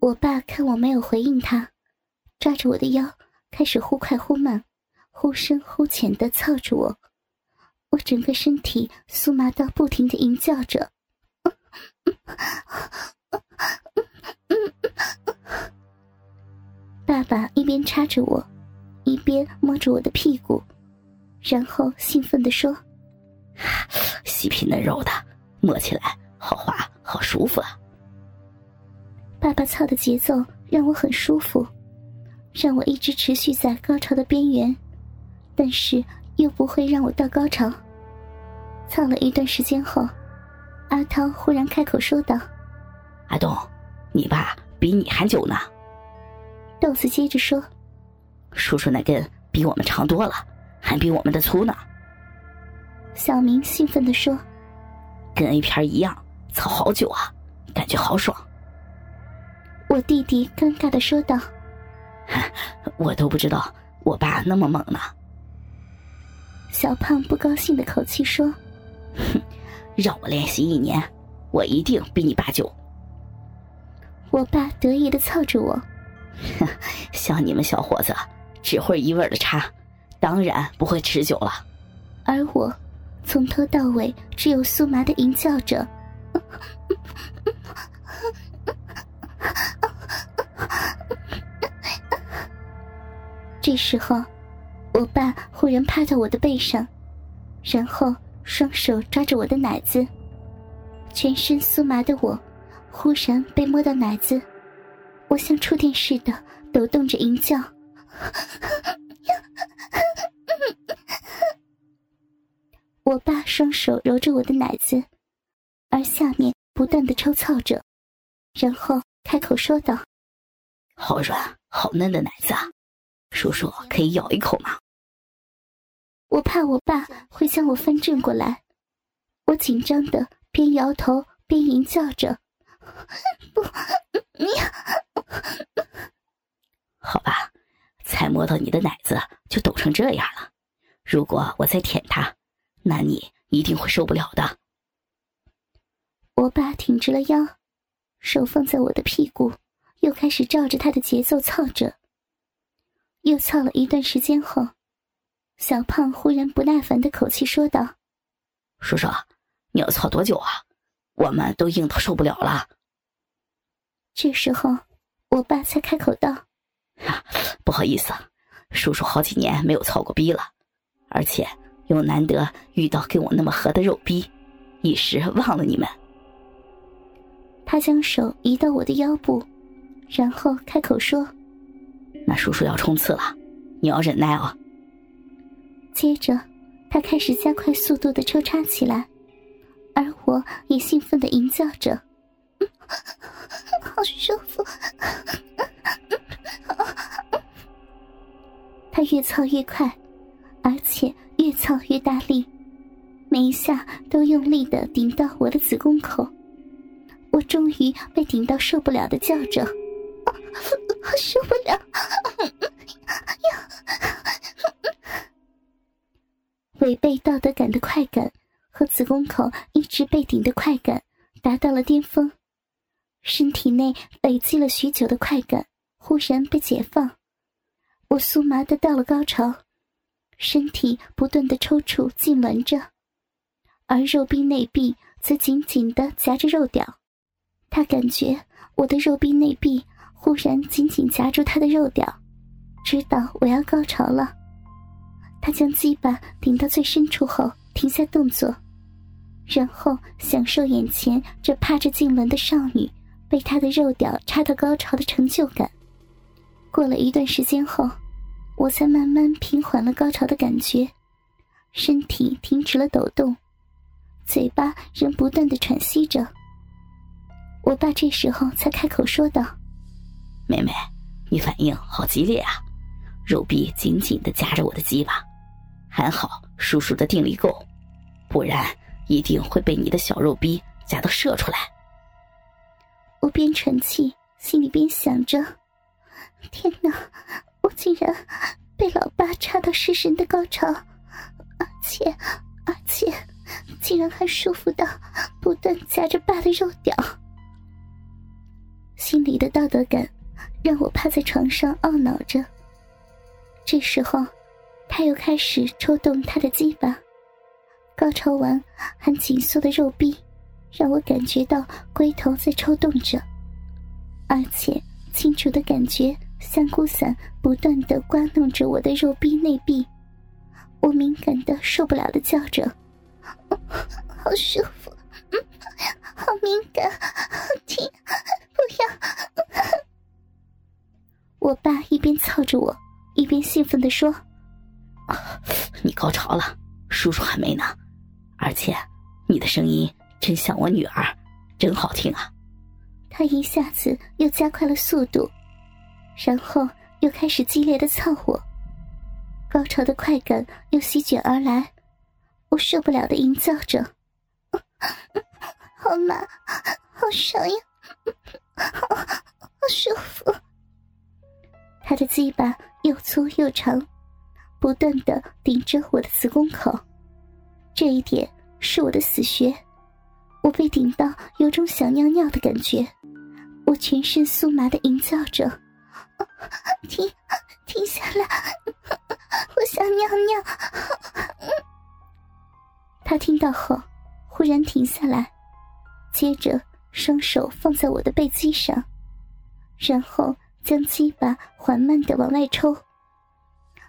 我爸看我没有回应他，抓着我的腰，开始忽快忽慢、忽深忽浅的操着我。我整个身体酥麻到不停的吟叫着。爸爸一边插着我，一边摸着我的屁股，然后兴奋地说：“ 细皮嫩肉的，摸起来好滑，好舒服啊！”爸爸操的节奏让我很舒服，让我一直持续在高潮的边缘，但是又不会让我到高潮。操了一段时间后，阿涛忽然开口说道：“阿东，你爸比你还久呢。”豆子接着说：“叔叔那根比我们长多了，还比我们的粗呢。”小明兴奋地说：“跟 A 片一样，操好久啊，感觉好爽。”我弟弟尴尬的说道：“ 我都不知道我爸那么猛呢。”小胖不高兴的口气说：“哼，让我练习一年，我一定比你爸久。”我爸得意的凑着我。像你们小伙子，只会一味的插，当然不会持久了。而我，从头到尾只有酥麻的吟叫着。这时候，我爸忽然趴在我的背上，然后双手抓着我的奶子，全身酥麻的我，忽然被摸到奶子。我像触电似的抖动着吟叫，我爸双手揉着我的奶子，而下面不断的抽操着，然后开口说道：“好软好嫩的奶子啊，叔叔可以咬一口吗？”我怕我爸会将我翻正过来，我紧张的边摇头边吟叫着：“不，你。”好吧，才摸到你的奶子就抖成这样了。如果我再舔它，那你一定会受不了的。我爸挺直了腰，手放在我的屁股，又开始照着他的节奏操着。又操了一段时间后，小胖忽然不耐烦的口气说道：“叔叔，你要操多久啊？我们都硬到受不了了。”这时候，我爸才开口道。不好意思，叔叔好几年没有操过逼了，而且又难得遇到跟我那么合的肉逼，一时忘了你们。他将手移到我的腰部，然后开口说：“那叔叔要冲刺了，你要忍耐哦。”接着，他开始加快速度的抽插起来，而我也兴奋的吟叫着：“好舒服。”他越操越快，而且越操越大力，每一下都用力的顶到我的子宫口。我终于被顶到受不了的叫着：“ 受不了！”违背道德感的快感和子宫口一直被顶的快感达到了巅峰，身体内累积了许久的快感忽然被解放。我酥麻的到了高潮，身体不断的抽搐痉挛着，而肉壁内壁则紧紧的夹着肉屌。他感觉我的肉壁内壁忽然紧紧夹住他的肉屌，知道我要高潮了。他将鸡巴顶到最深处后停下动作，然后享受眼前这趴着痉挛的少女被他的肉屌插到高潮的成就感。过了一段时间后，我才慢慢平缓了高潮的感觉，身体停止了抖动，嘴巴仍不断的喘息着。我爸这时候才开口说道：“妹妹，你反应好激烈啊，肉壁紧紧的夹着我的鸡巴，还好叔叔的定力够，不然一定会被你的小肉逼夹到射出来。”我边喘气，心里边想着。天哪！我竟然被老爸插到失神的高潮，而且而且竟然还舒服到不断夹着爸的肉屌。心里的道德感让我趴在床上懊恼着。这时候，他又开始抽动他的鸡巴，高潮完还紧缩的肉壁，让我感觉到龟头在抽动着，而且清楚的感觉香菇伞不断的刮弄着我的肉壁内壁。我敏感的受不了的叫着：“好舒服，嗯，好敏感，好听要！”我爸一边操着我，一边兴奋的说：“你高潮了，叔叔还没呢，而且你的声音真像我女儿，真好听啊！”他一下子又加快了速度，然后又开始激烈的操我。高潮的快感又席卷而来，我受不了的吟叫着：“好麻，好爽呀，好，好舒服。”他的鸡巴又粗又长，不断的顶着我的子宫口，这一点是我的死穴。我被顶到有种想尿尿的感觉，我全身酥麻的吟叫着：“停，停下来！”我想尿尿。他听到后，忽然停下来，接着双手放在我的背脊上，然后将鸡巴缓慢的往外抽。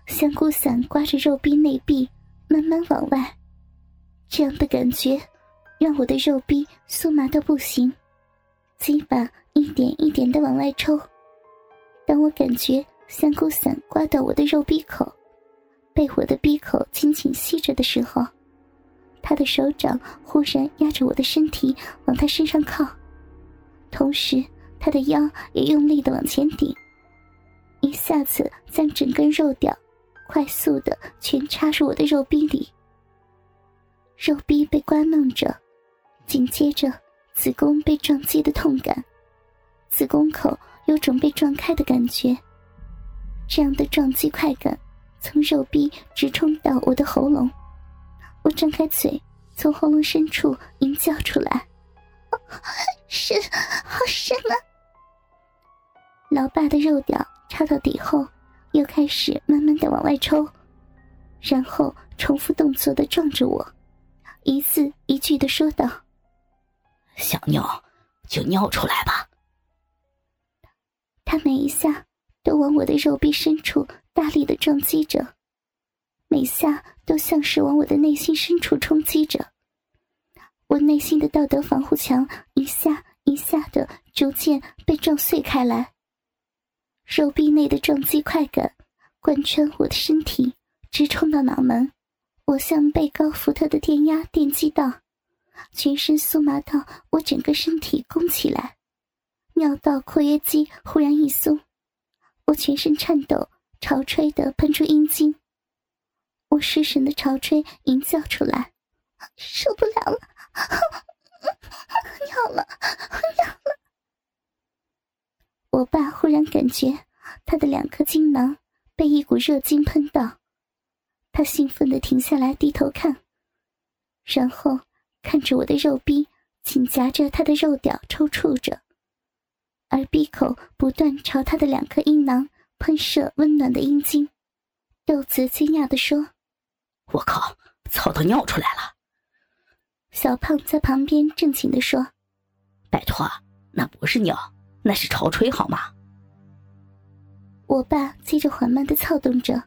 香菇伞刮着肉壁内壁，慢慢往外。这样的感觉，让我的肉壁酥麻到不行。鸡巴一点一点的往外抽。当我感觉香菇伞刮到我的肉壁口，被我的鼻口紧紧吸着的时候，他的手掌忽然压着我的身体往他身上靠，同时他的腰也用力的往前顶，一下子将整根肉屌快速的全插入我的肉壁里。肉壁被刮弄着，紧接着子宫被撞击的痛感，子宫口有种被撞开的感觉，这样的撞击快感。从肉壁直冲到我的喉咙，我张开嘴，从喉咙深处吟叫出来：“深，好深啊！”老爸的肉屌插到底后，又开始慢慢的往外抽，然后重复动作的撞着我，一字一句的说道：“想尿就尿出来吧。”他每一下都往我的肉壁深处。大力的撞击着，每下都像是往我的内心深处冲击着。我内心的道德防护墙一下一下的逐渐被撞碎开来。手臂内的撞击快感贯穿我的身体，直冲到脑门。我像被高伏特的电压电击到，全身酥麻到我整个身体弓起来。尿道括约肌忽然一松，我全身颤抖。潮吹的喷出阴茎，我失神的潮吹吟叫出来，受不了了，尿了，尿了！我爸忽然感觉他的两颗精囊被一股热精喷到，他兴奋的停下来低头看，然后看着我的肉逼紧夹着他的肉屌抽搐着，而鼻口不断朝他的两颗阴囊。喷射温暖的阴茎，豆子惊讶的说：“我靠，操都尿出来了！”小胖在旁边正经的说：“拜托，那不是尿，那是潮吹好吗？”我爸接着缓慢的操动着，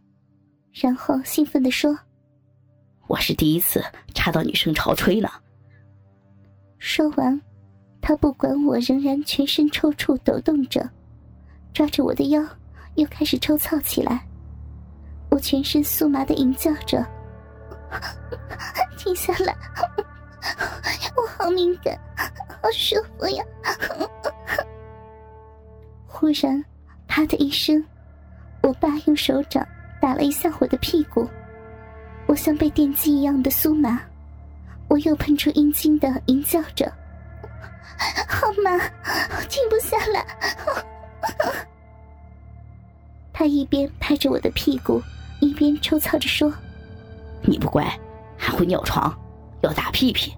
然后兴奋的说：“我是第一次插到女生潮吹呢。”说完，他不管我仍然全身抽搐抖动着，抓着我的腰。又开始抽操起来，我全身酥麻的吟叫着：“ 停下来！我好敏感，好舒服呀！”忽然，啪的一声，我爸用手掌打了一下我的屁股，我像被电击一样的酥麻，我又喷出阴茎的吟叫着：“好麻，停不下来！”他一边拍着我的屁股，一边抽操着说：“你不乖，还会尿床，要打屁屁。”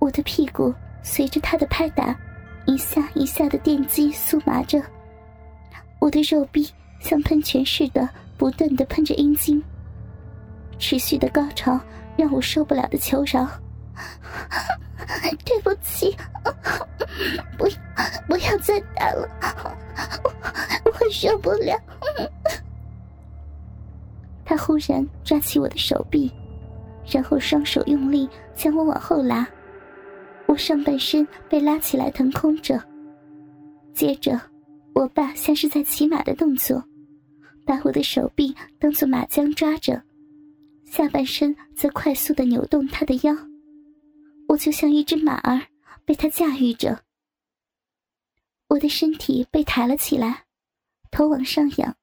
我的屁股随着他的拍打，一下一下的电击酥麻着，我的肉壁像喷泉似的不断的喷着阴茎，持续的高潮让我受不了的求饶：“对不起，不不要再打了，我我受不了。”他忽然抓起我的手臂，然后双手用力将我往后拉。上半身被拉起来腾空着，接着，我爸像是在骑马的动作，把我的手臂当做马缰抓着，下半身则快速的扭动他的腰，我就像一只马儿被他驾驭着。我的身体被抬了起来，头往上仰，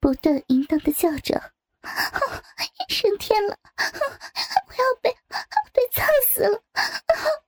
不断淫荡的叫着：“ 升天了，我要被被操死了！”